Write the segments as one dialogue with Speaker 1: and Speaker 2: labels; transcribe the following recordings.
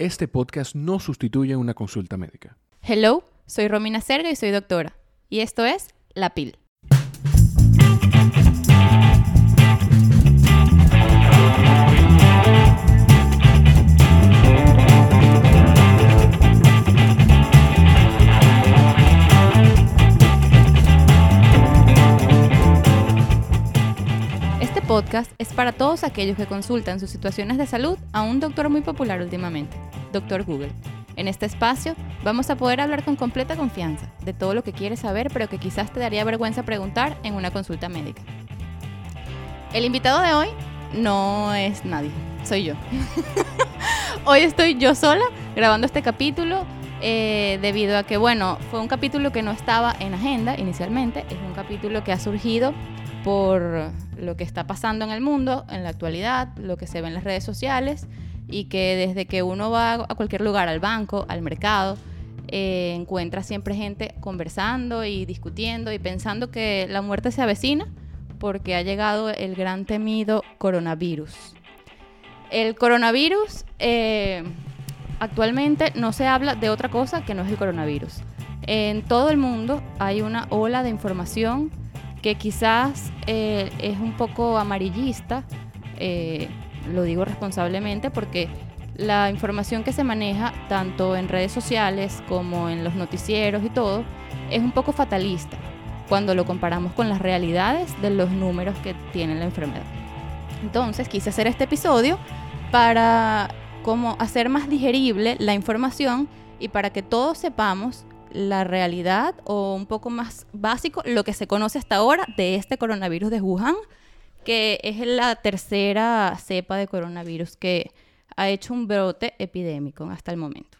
Speaker 1: Este podcast no sustituye una consulta médica.
Speaker 2: Hello, soy Romina Serga y soy doctora. Y esto es La PIL. Este podcast es para todos aquellos que consultan sus situaciones de salud a un doctor muy popular últimamente, Doctor Google. En este espacio vamos a poder hablar con completa confianza de todo lo que quieres saber pero que quizás te daría vergüenza preguntar en una consulta médica. El invitado de hoy no es nadie, soy yo. hoy estoy yo sola grabando este capítulo eh, debido a que, bueno, fue un capítulo que no estaba en agenda inicialmente, es un capítulo que ha surgido por lo que está pasando en el mundo, en la actualidad, lo que se ve en las redes sociales y que desde que uno va a cualquier lugar, al banco, al mercado, eh, encuentra siempre gente conversando y discutiendo y pensando que la muerte se avecina porque ha llegado el gran temido coronavirus. El coronavirus eh, actualmente no se habla de otra cosa que no es el coronavirus. En todo el mundo hay una ola de información que quizás eh, es un poco amarillista, eh, lo digo responsablemente porque la información que se maneja tanto en redes sociales como en los noticieros y todo es un poco fatalista cuando lo comparamos con las realidades de los números que tiene la enfermedad. Entonces quise hacer este episodio para como hacer más digerible la información y para que todos sepamos la realidad o un poco más básico lo que se conoce hasta ahora de este coronavirus de Wuhan, que es la tercera cepa de coronavirus que ha hecho un brote epidémico hasta el momento.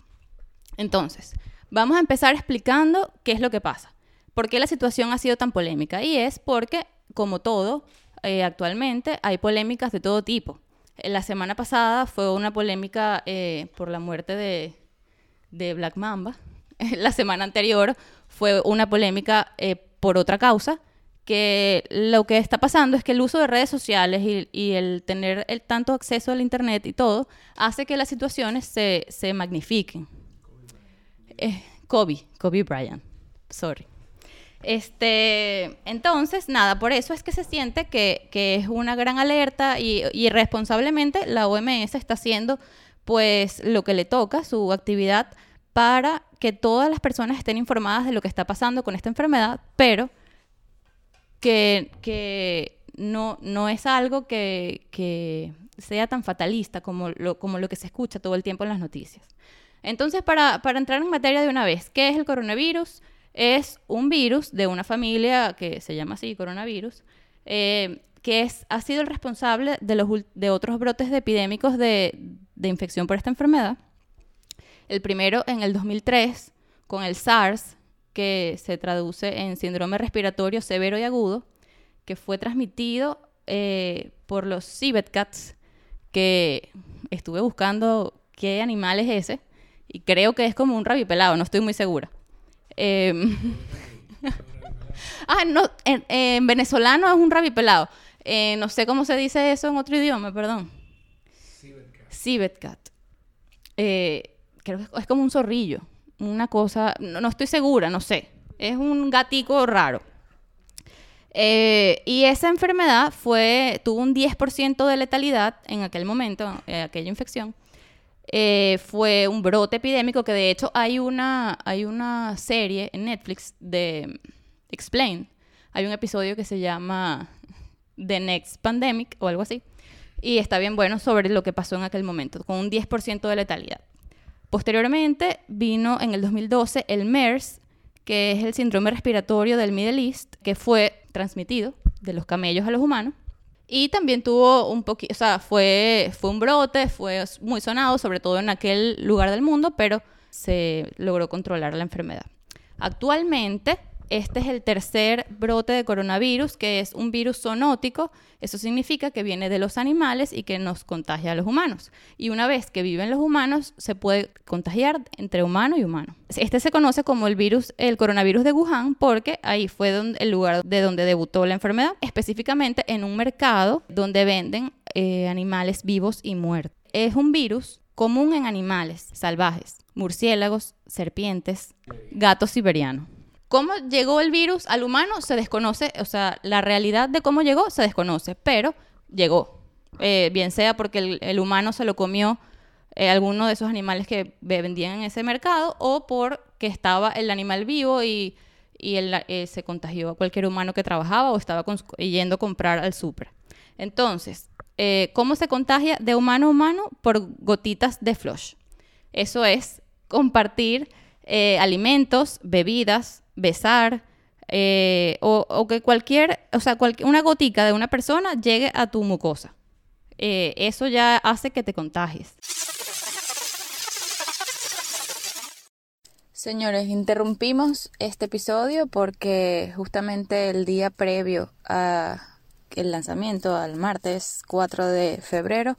Speaker 2: Entonces, vamos a empezar explicando qué es lo que pasa. ¿Por qué la situación ha sido tan polémica? Y es porque, como todo, eh, actualmente hay polémicas de todo tipo. La semana pasada fue una polémica eh, por la muerte de, de Black Mamba, la semana anterior fue una polémica eh, por otra causa, que lo que está pasando es que el uso de redes sociales y, el tener el tanto acceso al Internet y todo, hace que las situaciones se, se magnifiquen. Eh, Kobe, Kobe Bryant, sorry. Este, entonces, nada, por eso es que se siente que, que es una gran alerta y, y responsablemente la OMS está haciendo pues lo que le toca, su actividad para que todas las personas estén informadas de lo que está pasando con esta enfermedad, pero que, no, no es algo que, sea tan fatalista como lo, como lo que se escucha todo el tiempo en las noticias. Entonces, para, entrar en materia de una vez, ¿qué es el coronavirus? Es un virus de una familia que se llama así, coronavirus, eh, que es, ha sido el responsable de, los, de otros brotes de epidémicos de, de infección por esta enfermedad el primero en el 2003 con el SARS, que se traduce en síndrome respiratorio severo y agudo, que fue transmitido eh, por los civet cats, que estuve buscando qué animal es ese, y creo que es como un rabipelado, no estoy muy segura. Em, ah, no, en, venezolano es un rabipelado. Eh, no sé cómo se dice eso en otro idioma, perdón. Civet cat. Eh, creo que es como un zorrillo, una cosa, no, estoy segura, no sé, es un gatico raro. Eh, y esa enfermedad fue, tuvo un 10% de letalidad en aquel momento, eh, aquella infección. Eh, fue un brote epidémico que de hecho hay una, hay una serie en Netflix de Explain. Hay un episodio que se llama The Next Pandemic o algo así. Y está bien bueno sobre lo que pasó en aquel momento, con un 10% de letalidad. Posteriormente vino en el 2012 el MERS, que es el síndrome respiratorio del Middle East, que fue transmitido de los camellos a los humanos. Y también tuvo un poquito, o sea, fue, fue un brote, fue muy sonado, sobre todo en aquel lugar del mundo, pero se logró controlar la enfermedad. Actualmente este es el tercer brote de coronavirus, que es un virus zoonótico. Eso significa que viene de los animales y que nos contagia a los humanos. Y una vez que viven los humanos, se puede contagiar entre humano y humano. Este se conoce como el virus, el coronavirus de Wuhan, porque ahí fue el lugar de donde debutó la enfermedad, específicamente en un mercado donde venden eh, animales vivos y muertos. Es un virus común en animales salvajes, murciélagos, serpientes, gatos siberianos. ¿Cómo llegó el virus al humano? Se desconoce, o sea, la realidad de cómo llegó se desconoce, pero llegó. Eh, bien sea porque el, humano se lo comió eh, alguno de esos animales que vendían en ese mercado o porque estaba el animal vivo y, eh, se contagió a cualquier humano que trabajaba o estaba yendo a comprar al súper. Entonces, ¿cómo se contagia de humano a humano? Por gotitas de flush. Eso es compartir alimentos, bebidas, besar, eh, o, que cualquier, o sea, una gotica de una persona llegue a tu mucosa. Eh, eso ya hace que te contagies. Señores, interrumpimos este episodio porque justamente el día previo al lanzamiento, al martes 4 de febrero,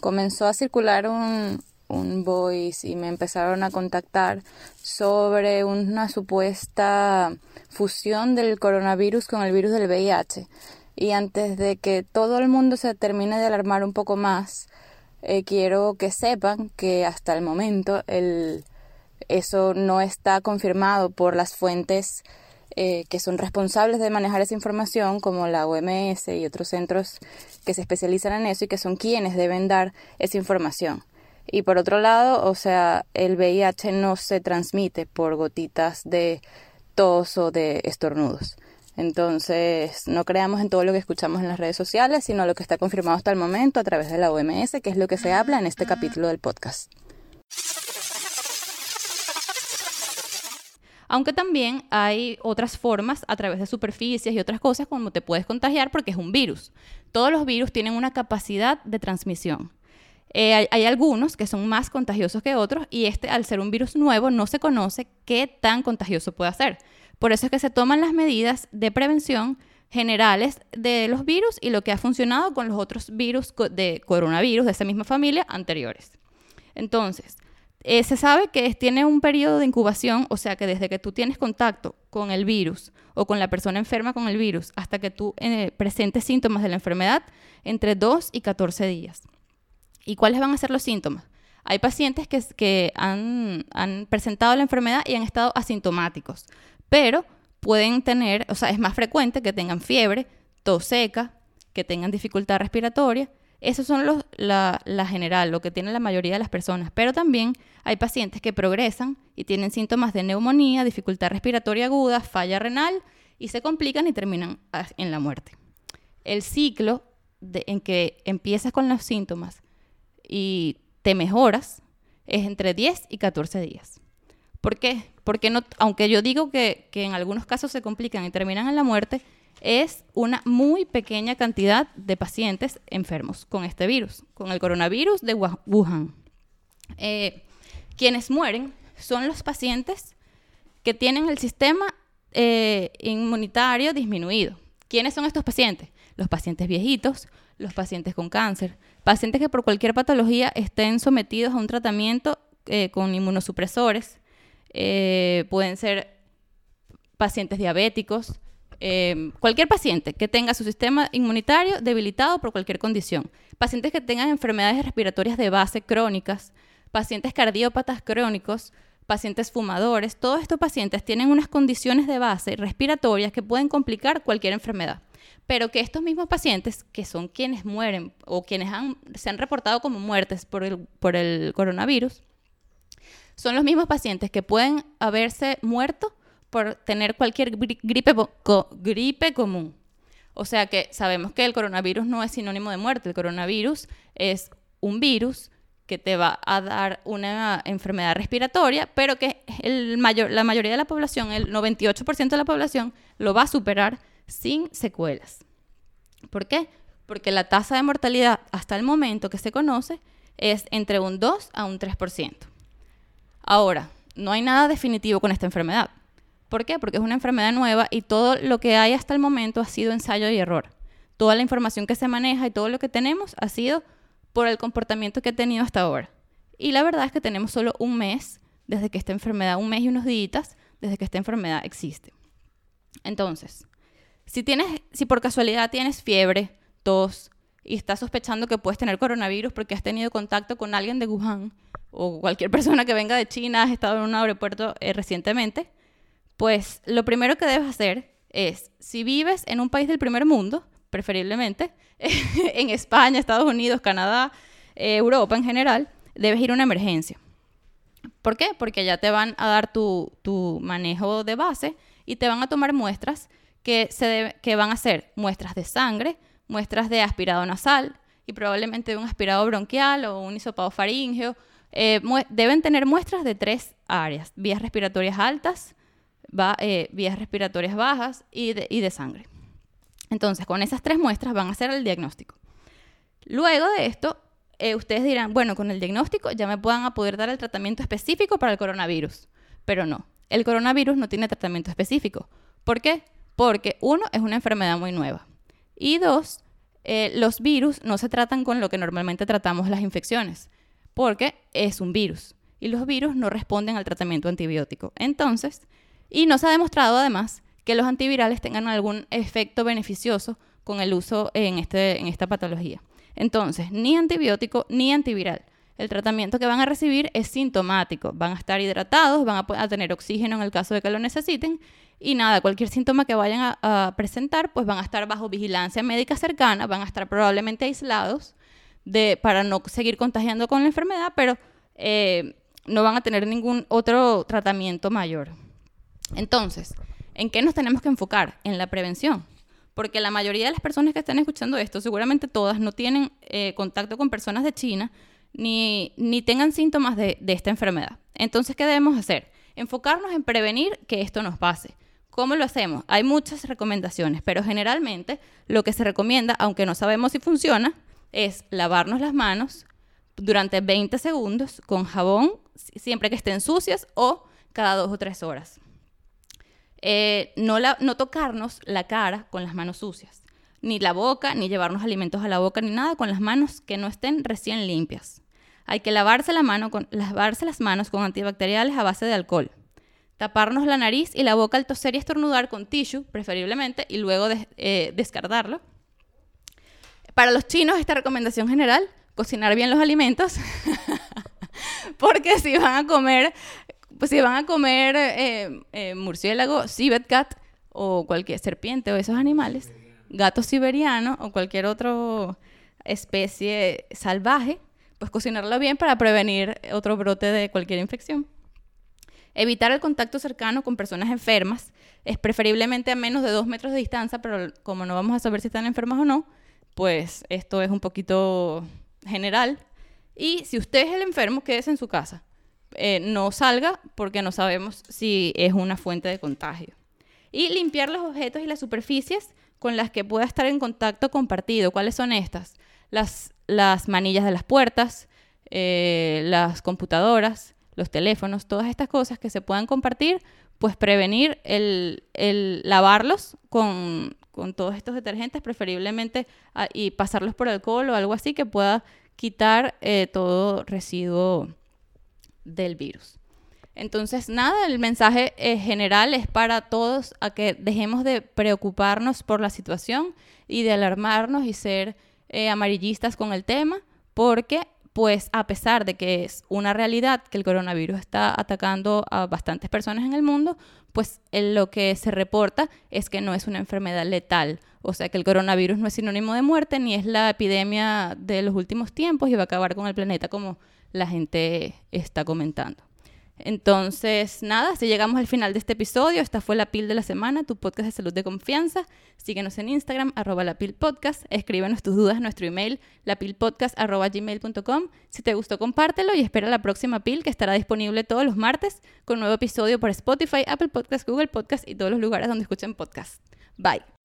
Speaker 2: comenzó a circular un, un voice y me empezaron a contactar sobre una supuesta fusión del coronavirus con el virus del VIH. Y antes de que todo el mundo se termine de alarmar un poco más, eh, quiero que sepan que hasta el momento el, eso no está confirmado por las fuentes eh, que son responsables de manejar esa información, como la OMS y otros centros que se especializan en eso y que son quienes deben dar esa información. Y por otro lado, o sea, el VIH no se transmite por gotitas de tos o de estornudos. Entonces, no creamos en todo lo que escuchamos en las redes sociales, sino lo que está confirmado hasta el momento a través de la OMS, que es lo que se habla en este capítulo del podcast. Aunque también hay otras formas a través de superficies y otras cosas como te puedes contagiar porque es un virus. Todos los virus tienen una capacidad de transmisión. Eh, hay, algunos que son más contagiosos que otros y este, al ser un virus nuevo, no se conoce qué tan contagioso puede ser. Por eso es que se toman las medidas de prevención generales de los virus y lo que ha funcionado con los otros virus de coronavirus de esa misma familia anteriores. Entonces, eh, se sabe que tiene un periodo de incubación, o sea que desde que tú tienes contacto con el virus o con la persona enferma con el virus hasta que tú eh, presentes síntomas de la enfermedad, entre 2 y 14 días. ¿Y cuáles van a ser los síntomas? Hay pacientes que, han, presentado la enfermedad y han estado asintomáticos, pero pueden tener, o sea, es más frecuente que tengan fiebre, tos seca, que tengan dificultad respiratoria. Esos son los, la, la, general, lo que tiene la mayoría de las personas. Pero también hay pacientes que progresan y tienen síntomas de neumonía, dificultad respiratoria aguda, falla renal y se complican y terminan en la muerte. El ciclo en que empiezas con los síntomas y te mejoras es entre 10 y 14 días. ¿Por qué? Porque no, aunque yo digo que, en algunos casos se complican y terminan en la muerte, es una muy pequeña cantidad de pacientes enfermos con este virus, con el coronavirus de Wuhan. Eh, quienes mueren son los pacientes que tienen el sistema eh, inmunitario disminuido. ¿Quiénes son estos pacientes? Los pacientes viejitos, los pacientes con cáncer, pacientes que por cualquier patología estén sometidos a un tratamiento eh, con inmunosupresores, eh, pueden ser pacientes diabéticos, eh, cualquier paciente que tenga su sistema inmunitario debilitado por cualquier condición, pacientes que tengan enfermedades respiratorias de base crónicas, pacientes cardiópatas crónicos, pacientes fumadores, todos estos pacientes tienen unas condiciones de base respiratorias que pueden complicar cualquier enfermedad pero que estos mismos pacientes, que son quienes mueren o quienes se han reportado como muertes por el, por el coronavirus, son los mismos pacientes que pueden haberse muerto por tener cualquier gripe, gripe común. O sea que sabemos que el coronavirus no es sinónimo de muerte, el coronavirus es un virus que te va a dar una enfermedad respiratoria, pero que el mayor, la mayoría de la población, el 98% de la población, lo va a superar sin secuelas. ¿Por qué? Porque la tasa de mortalidad hasta el momento que se conoce es entre un 2 a un 3%. Ahora, no hay nada definitivo con esta enfermedad. ¿Por qué? Porque es una enfermedad nueva y todo lo que hay hasta el momento ha sido ensayo y error. Toda la información que se maneja y todo lo que tenemos ha sido por el comportamiento que ha tenido hasta ahora. Y la verdad es que tenemos solo un mes desde que esta enfermedad, un mes y unos días desde que esta enfermedad existe. Entonces, si, tienes, si por casualidad tienes fiebre, tos y estás sospechando que puedes tener coronavirus porque has tenido contacto con alguien de Wuhan o cualquier persona que venga de China, has estado en un aeropuerto eh, recientemente, pues lo primero que debes hacer es, si vives en un país del primer mundo, preferiblemente, en España, Estados Unidos, Canadá, eh, Europa en general, debes ir a una emergencia. ¿Por qué? Porque ya te van a dar tu, tu manejo de base y te van a tomar muestras que, se que van a ser muestras de sangre, muestras de aspirado nasal y probablemente un aspirado bronquial o un hisopado faríngeo. Eh, deben tener muestras de tres áreas, vías respiratorias altas, eh, vías respiratorias bajas y de, y de sangre. Entonces, con esas tres muestras van a hacer el diagnóstico. Luego de esto, eh, ustedes dirán, bueno, con el diagnóstico ya me puedan poder dar el tratamiento específico para el coronavirus. Pero no, el coronavirus no tiene tratamiento específico. ¿Por qué? Porque uno, es una enfermedad muy nueva. Y dos, eh, los virus no se tratan con lo que normalmente tratamos las infecciones, porque es un virus. Y los virus no responden al tratamiento antibiótico. Entonces, y no se ha demostrado además que los antivirales tengan algún efecto beneficioso con el uso en, este, en esta patología. Entonces, ni antibiótico ni antiviral. El tratamiento que van a recibir es sintomático. Van a estar hidratados, van a, tener oxígeno en el caso de que lo necesiten. Y nada, cualquier síntoma que vayan a, presentar, pues van a estar bajo vigilancia médica cercana, van a estar probablemente aislados para no seguir contagiando con la enfermedad, pero eh, no van a tener ningún otro tratamiento mayor. Entonces, ¿en qué nos tenemos que enfocar? En la prevención porque la mayoría de las personas que están escuchando esto, seguramente todas, no tienen eh, contacto con personas de China ni, tengan síntomas de, esta enfermedad. Entonces, ¿qué debemos hacer? Enfocarnos en prevenir que esto nos pase. ¿Cómo lo hacemos? Hay muchas recomendaciones, pero generalmente lo que se recomienda, aunque no sabemos si funciona, es lavarnos las manos durante 20 segundos con jabón, siempre que estén sucias, o cada dos o tres horas. Eh, no tocarnos la cara con las manos sucias, ni la boca, ni llevarnos alimentos a la boca, ni nada con las manos que no estén recién limpias. Hay que lavarse, las manos con antibacteriales a base de alcohol. Taparnos la nariz y la boca al toser y estornudar con tissue, preferiblemente, y luego eh, descartarlo. Para los chinos, esta recomendación general, cocinar bien los alimentos, porque si van a comer pues si van a comer eh, eh, murciélago, civet cat o cualquier serpiente o esos animales, gato siberiano o cualquier otra especie salvaje, pues cocinarlo bien para prevenir otro brote de cualquier infección. Evitar el contacto cercano con personas enfermas es preferiblemente a menos de dos metros de distancia, pero como no vamos a saber si están enfermas o no, pues esto es un poquito general. Y si usted es el enfermo, quédese en su casa. Eh, no salga porque no sabemos si es una fuente de contagio. Y limpiar los objetos y las superficies con las que pueda estar en contacto compartido. ¿Cuáles son estas? Las, las manillas de las puertas, eh, las computadoras, los teléfonos, todas estas cosas que se puedan compartir, pues prevenir el, lavarlos con, todos estos detergentes, preferiblemente, ah, y pasarlos por alcohol o algo así que pueda quitar eh, todo residuo del virus. Entonces, nada, el mensaje eh, general es para todos a que dejemos de preocuparnos por la situación y de alarmarnos y ser eh, amarillistas con el tema, porque pues a pesar de que es una realidad que el coronavirus está atacando a bastantes personas en el mundo, pues lo que se reporta es que no es una enfermedad letal. O sea que el coronavirus no es sinónimo de muerte ni es la epidemia de los últimos tiempos y va a acabar con el planeta como la gente está comentando. Entonces, nada, si llegamos al final de este episodio, esta fue La Pil de la Semana, tu podcast de salud de confianza. Síguenos en Instagram, arroba la Pil Podcast. Escríbenos tus dudas en nuestro email, lapilpodcast. Si te gustó, compártelo y espera la próxima Pil que estará disponible todos los martes con nuevo episodio por Spotify, Apple Podcast, Google Podcast y todos los lugares donde escuchen podcast. Bye.